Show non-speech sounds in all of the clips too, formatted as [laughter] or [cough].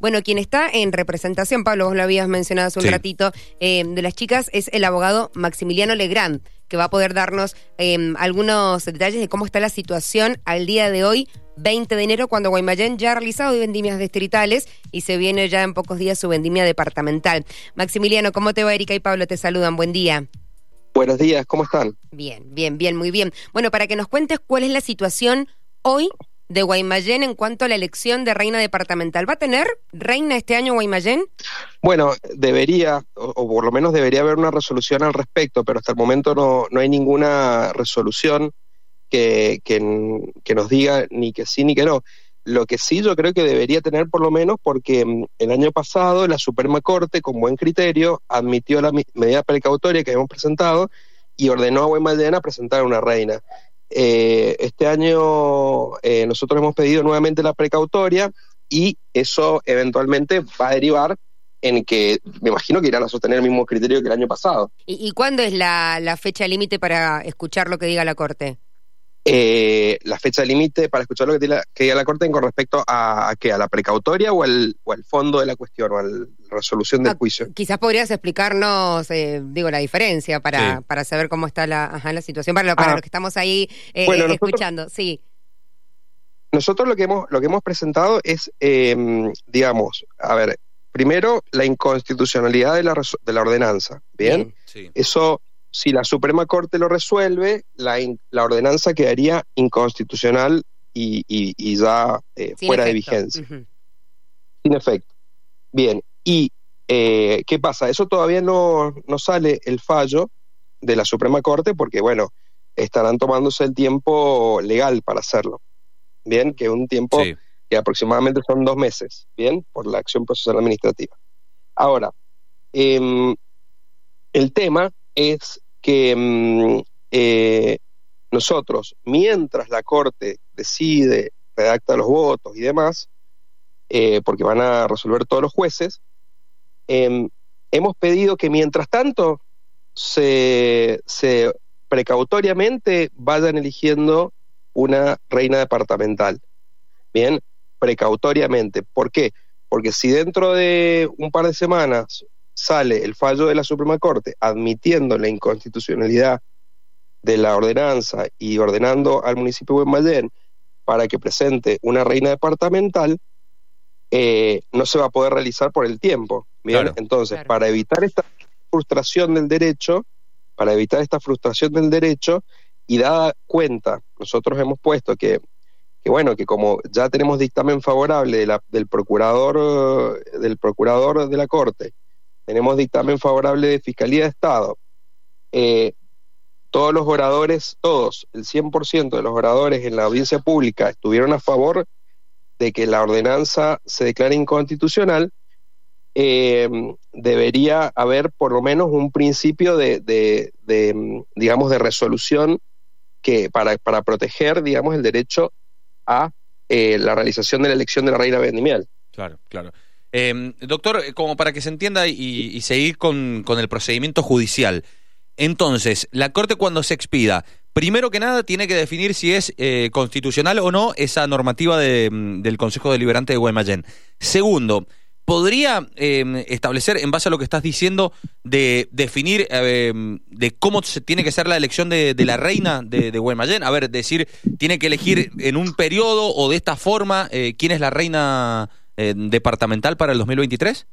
Bueno, quien está en representación, Pablo, vos lo habías mencionado hace un Sí. ratito, eh, de las chicas, es el abogado Maximiliano Legrand, que va a poder darnos eh, algunos detalles de cómo está la situación al día de hoy, 20 de enero, cuando Guaymallén ya ha realizado vendimias distritales y se viene ya en pocos días su vendimia departamental. Maximiliano, ¿cómo te va? Erika y Pablo te saludan. Buen día. Buenos días, ¿cómo están? Bien, bien, bien, muy bien. Bueno, para que nos cuentes cuál es la situación hoy de Guaymallén en cuanto a la elección de reina departamental. ¿Va a tener reina este año Guaymallén? Bueno, debería, o, por lo menos debería haber una resolución al respecto, pero hasta el momento no, no hay ninguna resolución que, que, que nos diga ni que sí ni que no. Lo que sí yo creo que debería tener por lo menos porque mm, el año pasado la Suprema Corte, con buen criterio, admitió la medida precautoria que habíamos presentado y ordenó a Guaymallén a presentar una reina. Eh, este año eh, nosotros hemos pedido nuevamente la precautoria y eso eventualmente va a derivar en que me imagino que irán a sostener el mismo criterio que el año pasado. ¿Y, cuándo es la fecha límite para escuchar lo que diga la Corte? Eh, la fecha límite para escuchar lo que diga, que diga la Corte con respecto a, a qué, a la precautoria o al, o al fondo de la cuestión o a la resolución del Ah, juicio. Quizás podrías explicarnos, eh, digo, la diferencia para, Sí. para saber cómo está la, ajá, la situación, para, para Ah. los que estamos ahí eh, Bueno, eh, nosotros- escuchando. Sí, Nosotros lo que hemos, lo que hemos presentado es, eh, digamos, a ver, primero la inconstitucionalidad de la, de la ordenanza, ¿bien? Sí. Eso, si la Suprema Corte lo resuelve, la, in- la ordenanza quedaría inconstitucional y, y- y ya eh, fuera de vigencia, sin efecto. Bien, y eh, ¿qué pasa? Eso todavía no, no sale el fallo de la Suprema Corte porque, bueno, estarán tomándose el tiempo legal para hacerlo. Bien, que es un tiempo Sí. que aproximadamente son dos meses, ¿bien? Por la acción procesal administrativa. Ahora, em, el tema es que em, eh, nosotros, mientras la Corte decide, redacta los votos y demás, eh, porque van a resolver todos los jueces, em, hemos pedido que mientras tanto se, se precautoriamente vayan eligiendo una reina departamental. Bien, precautoriamente. ¿Por qué? Porque si dentro de un par de semanas sale el fallo de la Suprema Corte admitiendo la inconstitucionalidad de la ordenanza y ordenando al municipio de Guaymallén para que presente una reina departamental, eh, no se va a poder realizar por el tiempo. Bien, Claro. entonces, Claro. para evitar esta frustración del derecho, para evitar esta frustración del derecho y dada cuenta, nosotros hemos puesto que, que bueno, que como ya tenemos dictamen favorable de la- del procurador del procurador de la Corte, tenemos dictamen favorable de Fiscalía de Estado, eh, todos los oradores, todos, el 100% de los oradores en la audiencia pública estuvieron a favor de que la ordenanza se declare inconstitucional, eh, debería haber por lo menos un principio de, de- de, digamos, de resolución que para, para proteger, digamos, el derecho a eh, la realización de la elección de la reina vendimial. Claro, claro. Eh, doctor, como para que se entienda y, seguir con, el procedimiento judicial, entonces, la Corte cuando se expida, primero que nada tiene que definir si es eh, constitucional o no esa normativa de, mm, del Consejo Deliberante de Guaymallén. Segundo, ¿podría eh, establecer, en base a lo que estás diciendo, de definir eh, de cómo se tiene que ser la elección de, de la reina de, de Guaymallén? A ver, decir, tiene que elegir en un periodo o de esta forma eh, quién es la reina eh, departamental para el 2023?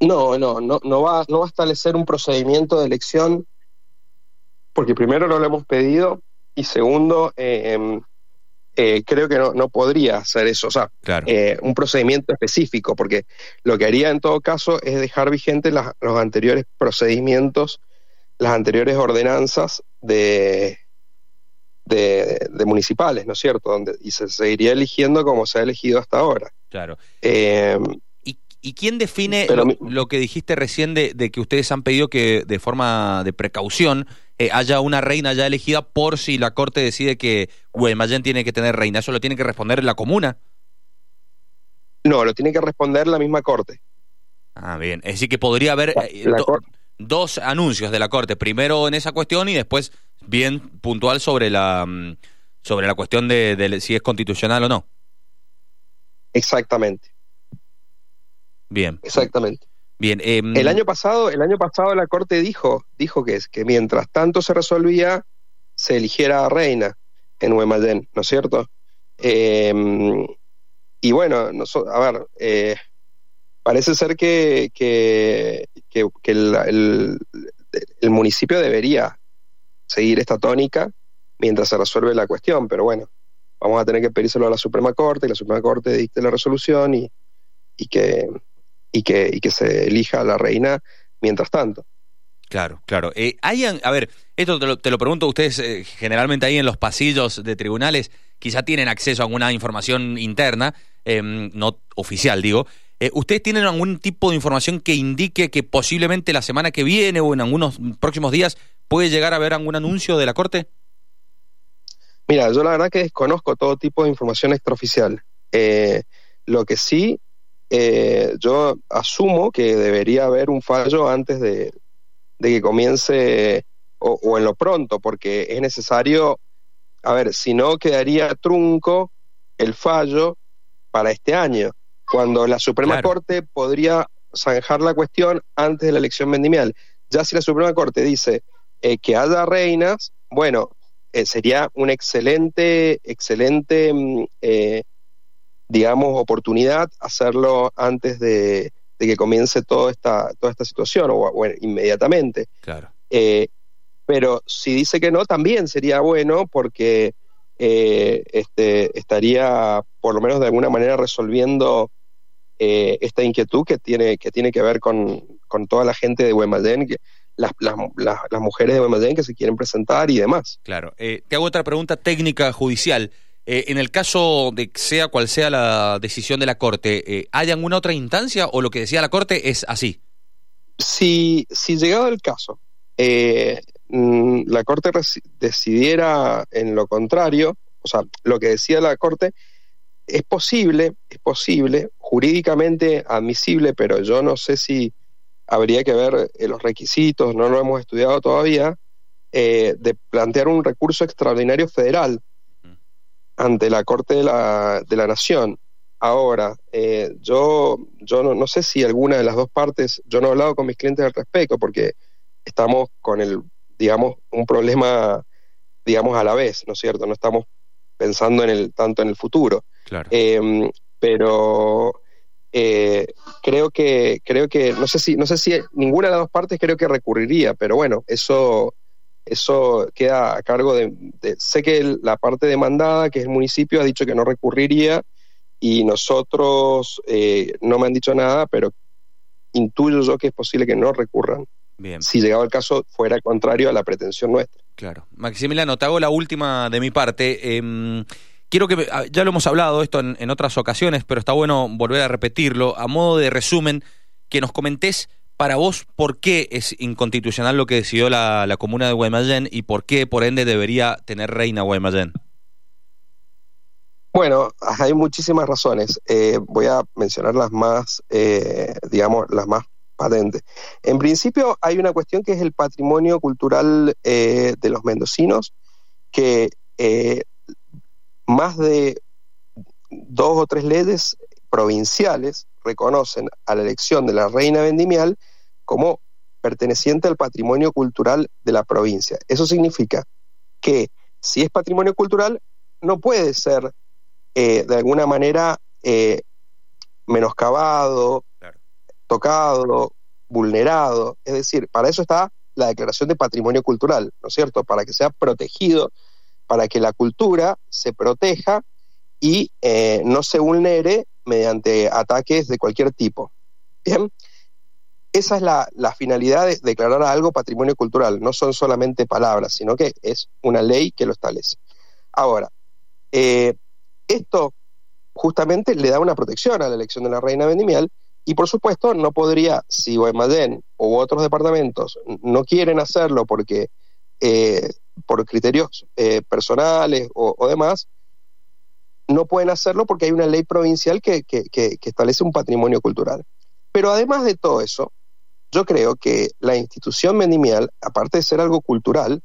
No, no, no, no va, no va a establecer un procedimiento de elección, porque primero no lo hemos pedido y segundo, eh, em, eh, creo que no, no podría hacer eso, o sea, Claro. eh, un procedimiento específico, porque lo que haría en todo caso es dejar vigentes las- los anteriores procedimientos, las anteriores ordenanzas de, de, de municipales, ¿no es cierto? Donde, y se seguiría eligiendo como se ha elegido hasta ahora. Claro. Eh, ¿Y, y quién define lo, mi- lo que dijiste recién de, de que ustedes han pedido que de forma de precaución eh, haya una reina ya elegida por si la Corte decide que Guaymallén tiene que tener reina? ¿Eso lo tiene que responder la comuna? no, lo tiene que responder la misma corte. Ah, bien. Es decir, que podría haber eh, do- dos anuncios de la Corte. Primero en esa cuestión y después bien puntual sobre la, mm, sobre la cuestión de, de si es constitucional o no. Exactamente. Bien. Exactamente. Bien. em, El año pasado, el año pasado la corte dijo, dijo que, que mientras tanto se resolvía, se eligiera reina en Huemayén, ¿no es cierto? Eh, y bueno, noso- a ver, eh, parece ser que, que, que- que el, el- el municipio debería seguir esta tónica mientras se resuelve la cuestión, pero bueno, vamos a tener que pedírselo a la Suprema Corte y la Suprema Corte dicte la resolución y, y que y que, y que se elija a la reina mientras tanto. Claro, claro. Eh, a ver, esto te lo, te lo pregunto, ustedes eh, generalmente ahí en los pasillos de tribunales quizá tienen acceso a alguna información interna, eh, no oficial, digo. Eh, ¿Ustedes tienen algún tipo de información que indique que posiblemente la semana que viene o en algunos próximos días puede llegar a haber algún anuncio de la Corte? Mira, yo la verdad que desconozco todo tipo de información extraoficial. Eh, lo que sí, eh, yo asumo que debería haber un fallo antes de, de que comience o, o en lo pronto, porque es necesario, a ver, si no quedaría trunco el fallo para este año, cuando la Suprema Claro. Corte podría zanjar la cuestión antes de la elección vendimial. Ya si la Suprema Corte dice eh, que haya reinas, bueno, eh, sería una excelente, excelente, mm, eh, digamos, oportunidad hacerlo antes de, de que comience toda esta, toda esta situación o, o inmediatamente. Claro. Eh, pero si dice que no, también sería bueno porque eh, este, estaría por lo menos de alguna manera resolviendo eh, esta inquietud que tiene que, tiene que ver con, con toda la gente de Guaymallén, que, las, las, las, las mujeres de Guaymallén que se quieren presentar y demás. Claro. Eh, te hago otra pregunta técnica judicial. Eh, en el caso de que sea cual sea la decisión de la Corte, eh, ¿hay alguna otra instancia o lo que decía la Corte es así? Si, si llegado el caso, eh, mm, la Corte decidiera en lo contrario, o sea, lo que decía la Corte, es posible, es posible, jurídicamente admisible, pero yo no sé si habría que ver eh, los requisitos, no lo hemos estudiado todavía, eh, de plantear un recurso extraordinario federal ante la Corte de la, de la Nación. Ahora, eh, yo, yo no, no sé si alguna de las dos partes, yo no he hablado con mis clientes al respecto porque estamos con el, digamos, un problema, digamos, a la vez, ¿no es cierto? No estamos pensando en el, tanto en el futuro. Claro. Eh, pero eh, creo que creo que no sé si no sé si ninguna de las dos partes creo que recurriría pero bueno eso eso queda a cargo de, de- sé que el- la parte demandada que es el municipio ha dicho que no recurriría y nosotros eh, no me han dicho nada pero intuyo yo que es posible que no recurran Bien. si llegado el caso fuera contrario a la pretensión nuestra Claro. Maximiliano, te hago la última de mi parte. Em, quiero que, ah, ya lo hemos hablado esto en, en otras ocasiones, pero está bueno volver a repetirlo. A modo de resumen, que nos comentés para vos por qué es inconstitucional lo que decidió la, la comuna de Guaymallén y por qué, por ende, debería tener reina Guaymallén. Bueno, hay muchísimas razones. Eh, voy a mencionar las más, eh, digamos, las más patentes. En principio, hay una cuestión que es el patrimonio cultural eh, de los mendocinos, que más de dos o tres leyes provinciales reconocen a la elección de la reina vendimial como perteneciente al patrimonio cultural de la provincia. Eso significa que si es patrimonio cultural, no puede ser eh, de alguna manera eh, menoscabado, Claro. tocado, vulnerado. Es decir, para eso está la declaración de patrimonio cultural, ¿no es cierto? Para que sea protegido, para que la cultura se proteja y eh, no se vulnere mediante ataques de cualquier tipo. Bien, esa es la, finalidad de declarar algo patrimonio cultural. No son solamente palabras, sino que es una ley que lo establece. Ahora, eh, esto justamente le da una protección a la elección de la reina vendimial y por supuesto no podría, si Guaymallén u otros departamentos no quieren hacerlo porque eh, por criterios eh, personales o, o demás, no pueden hacerlo porque hay una ley provincial que, que- que- que establece un patrimonio cultural. Pero además de todo eso, yo creo que la institución vendimial, aparte de ser algo cultural,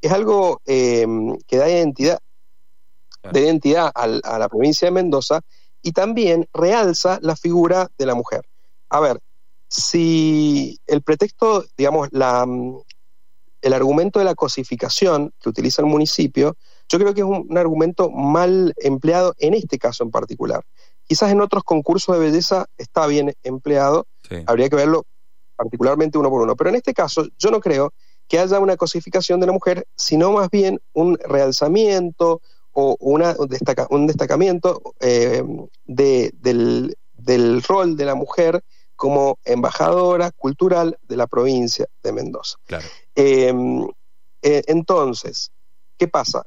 es algo eh, que da identidad, de identidad al- a la provincia de Mendoza y también realza la figura de la mujer. a ver, si el pretexto, digamos, la, mm, el argumento de la cosificación que utiliza el municipio, yo creo que es un, argumento mal empleado en este caso en particular. Quizás en otros concursos de belleza está bien empleado, habría que verlo particularmente uno por uno, pero en este caso yo no creo que haya una cosificación de la mujer, sino más bien un realzamiento o una, un destacamiento eh, del, del rol de la mujer como embajadora cultural de la provincia de Mendoza. Em, eh, entonces, ¿qué pasa?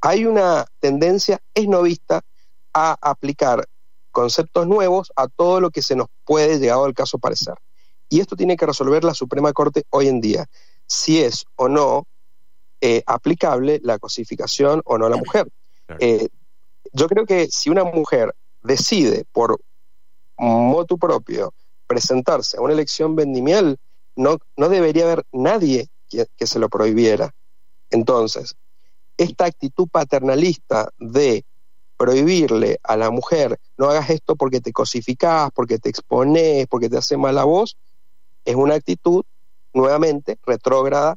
Hay una tendencia esnovista a aplicar conceptos nuevos a todo lo que se nos puede, llegado al caso, parecer. Y esto tiene que resolver la Suprema Corte hoy en día, si es o no eh, aplicable la cosificación o no a la mujer. Eh, yo creo que si una mujer decide por motu propio presentarse a una elección vendimial, no, no debería haber nadie que, se lo prohibiera. Entonces, esta actitud paternalista de prohibirle a la mujer, no hagas esto porque te cosificás, porque te expones, porque te hace mala voz, es una actitud nuevamente retrógrada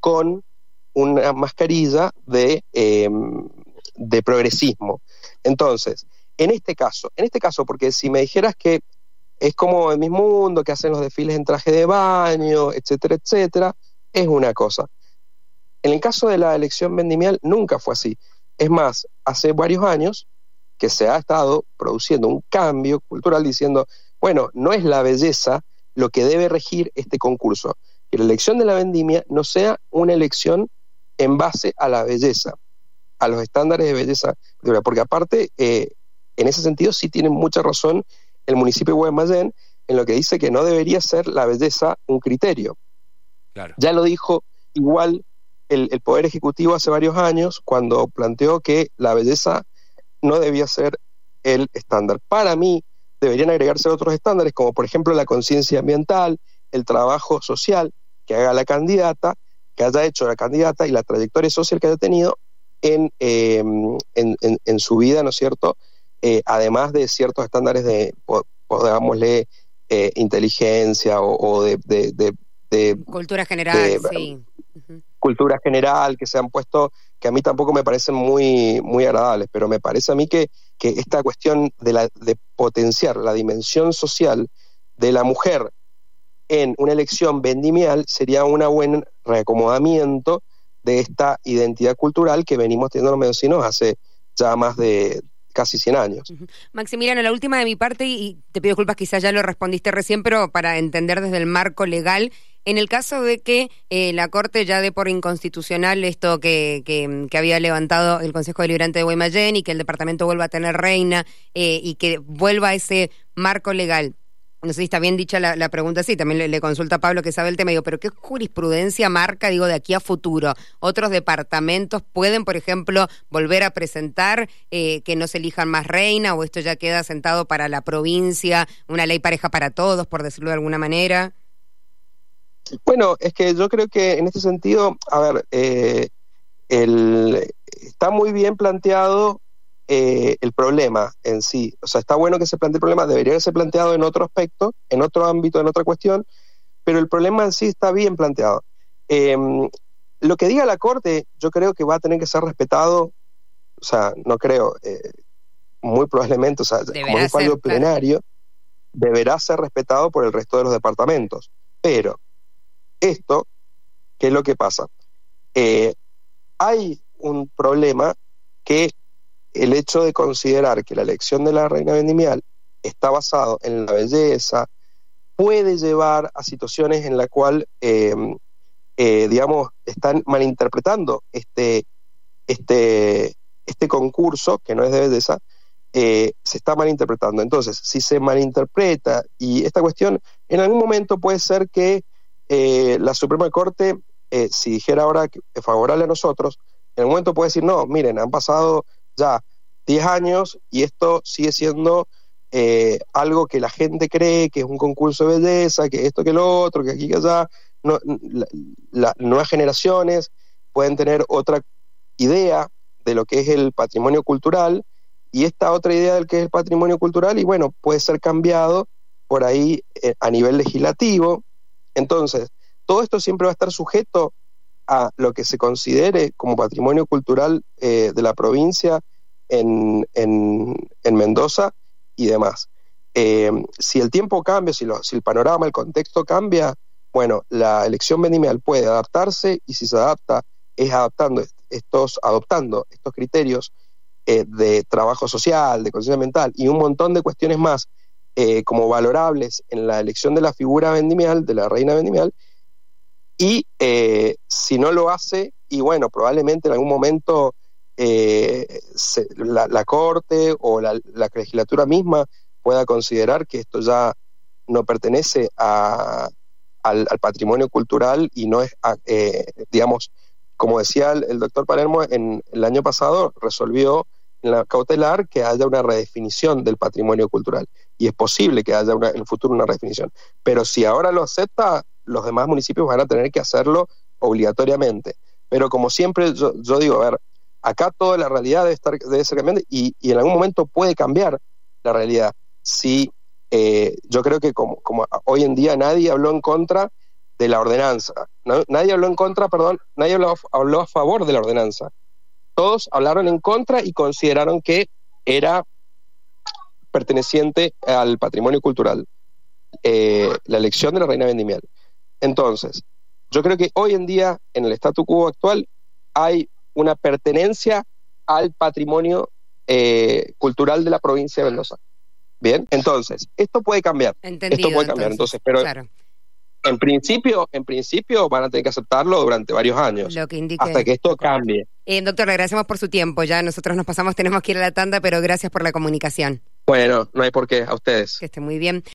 con una mascarilla de, em, de progresismo. Entonces, en este caso, en este caso, porque si me dijeras que es como en mi mundo, que hacen los desfiles en traje de baño, etcétera, etcétera, es una cosa. En el caso de la elección vendimial nunca fue así. Es más, hace varios años que se ha estado produciendo un cambio cultural diciendo, bueno, no es la belleza lo que debe regir este concurso, que la elección de la vendimia no sea una elección en base a la belleza, a los estándares de belleza, porque aparte eh, en ese sentido sí tiene mucha razón el municipio de Guaymallén en lo que dice que no debería ser la belleza un criterio. Ya lo dijo igual el, Poder Ejecutivo hace varios años cuando planteó que la belleza no debía ser el estándar. Para mí deberían agregarse otros estándares como por ejemplo la conciencia ambiental, el trabajo social que haga la candidata, que haya hecho la candidata y la trayectoria social que haya tenido en, eh, en, en su vida, ¿no es cierto?, eh, además de ciertos estándares de, podámosle, eh, inteligencia o, de, Cultura general, sí. Cultura general que se han puesto, que a mí tampoco me parecen muy, muy agradables, pero me parece a mí que, que esta cuestión de, la, de potenciar la dimensión social de la mujer en una elección vendimial sería un buen reacomodamiento de esta identidad cultural que venimos teniendo los mendocinos hace ya más de, casi 100 años. Maximiliano, la última de mi parte, y te pido disculpas, quizás ya lo respondiste recién, pero para entender desde el marco legal, en el caso de que eh, la Corte ya dé por inconstitucional esto que, que, había levantado el Consejo Deliberante de Guaymallén y que el departamento vuelva a tener reina eh, y que vuelva a ese marco legal, no sé si está bien dicha la, pregunta, sí, también le, consulta a Pablo que sabe el tema, digo, pero ¿qué jurisprudencia marca, digo, de aquí a futuro? ¿Otros departamentos pueden, por ejemplo, volver a presentar eh, que no se elijan más reina o esto ya queda sentado para la provincia, una ley pareja para todos, por decirlo de alguna manera? Bueno, es que yo creo que en este sentido, a ver, eh, el, está muy bien planteado eh, el problema en sí. O sea, está bueno que se plantee el problema, debería ser planteado en otro aspecto, en otro ámbito, en otra cuestión, pero el problema en sí está bien planteado. Em, lo que diga la Corte, yo creo que va a tener que ser respetado, o sea, no creo, eh, muy probablemente, o sea, como un fallo plenario, deberá ser respetado por el resto de los departamentos. Pero esto, ¿qué es lo que pasa? Eh, hay un problema que el hecho de considerar que la elección de la reina vendimial está basado en la belleza puede llevar a situaciones en la cual, em, eh, digamos, están malinterpretando este, este, este concurso, que no es de belleza, eh, se está malinterpretando. Entonces, si se malinterpreta y esta cuestión, en algún momento puede ser que eh, la Suprema Corte, si dijera ahora que es favorable a nosotros, en algún momento puede decir, no, miren, han pasado ya 10 años y esto sigue siendo eh, algo que la gente cree que es un concurso de belleza, que esto, que lo otro, que aquí, que allá. No, las nuevas generaciones pueden tener otra idea de lo que es el patrimonio cultural y esta otra idea del que es el patrimonio cultural y bueno, puede ser cambiado por ahí eh, a nivel legislativo. Entonces, todo esto siempre va a estar sujeto a lo que se considere como patrimonio cultural eh, de la provincia en, en, Mendoza y demás. Eh, si el tiempo cambia, si, si el panorama, el contexto cambia, bueno, la elección vendimial puede adaptarse y si se adapta es adaptando estos, adoptando estos criterios eh, de trabajo social, de conciencia mental y un montón de cuestiones más como valorables en la elección de la figura vendimial, de la reina vendimial, y eh, si no lo hace, y bueno, probablemente en algún momento la, Corte o la, legislatura misma pueda considerar que esto ya no pertenece a, al, patrimonio cultural y no es, digamos, como decía el, doctor Palermo, en el año pasado resolvió en la cautelar que haya una redefinición del patrimonio cultural. Y es posible que haya en el futuro una redefinición. Pero si ahora lo acepta, los demás municipios van a tener que hacerlo obligatoriamente. Pero como siempre yo, digo, a ver, acá toda la realidad debe, estar, debe ser cambiante y, en algún momento puede cambiar la realidad. Si eh, yo creo que como, hoy en día nadie habló en contra de la ordenanza. nadie habló en contra, perdón, nadie habló, habló, a favor de la ordenanza. Todos hablaron en contra y consideraron que era perteneciente al patrimonio cultural, eh, la elección de la reina vendimial. Entonces, yo creo que hoy en día, en el statu quo actual, hay una pertenencia al patrimonio eh, cultural de la provincia de Mendoza. Bien, entonces, esto puede cambiar. esto puede cambiar, entonces, pero en principio, en principio van a tener que aceptarlo durante varios años. hasta que esto cambie. Eh, doctor, le agradecemos por su tiempo. Ya nosotros nos pasamos, [laughs] tenemos que ir a la tanda, pero gracias por la comunicación. Bueno, no hay por qué, a ustedes. Que esté muy bien.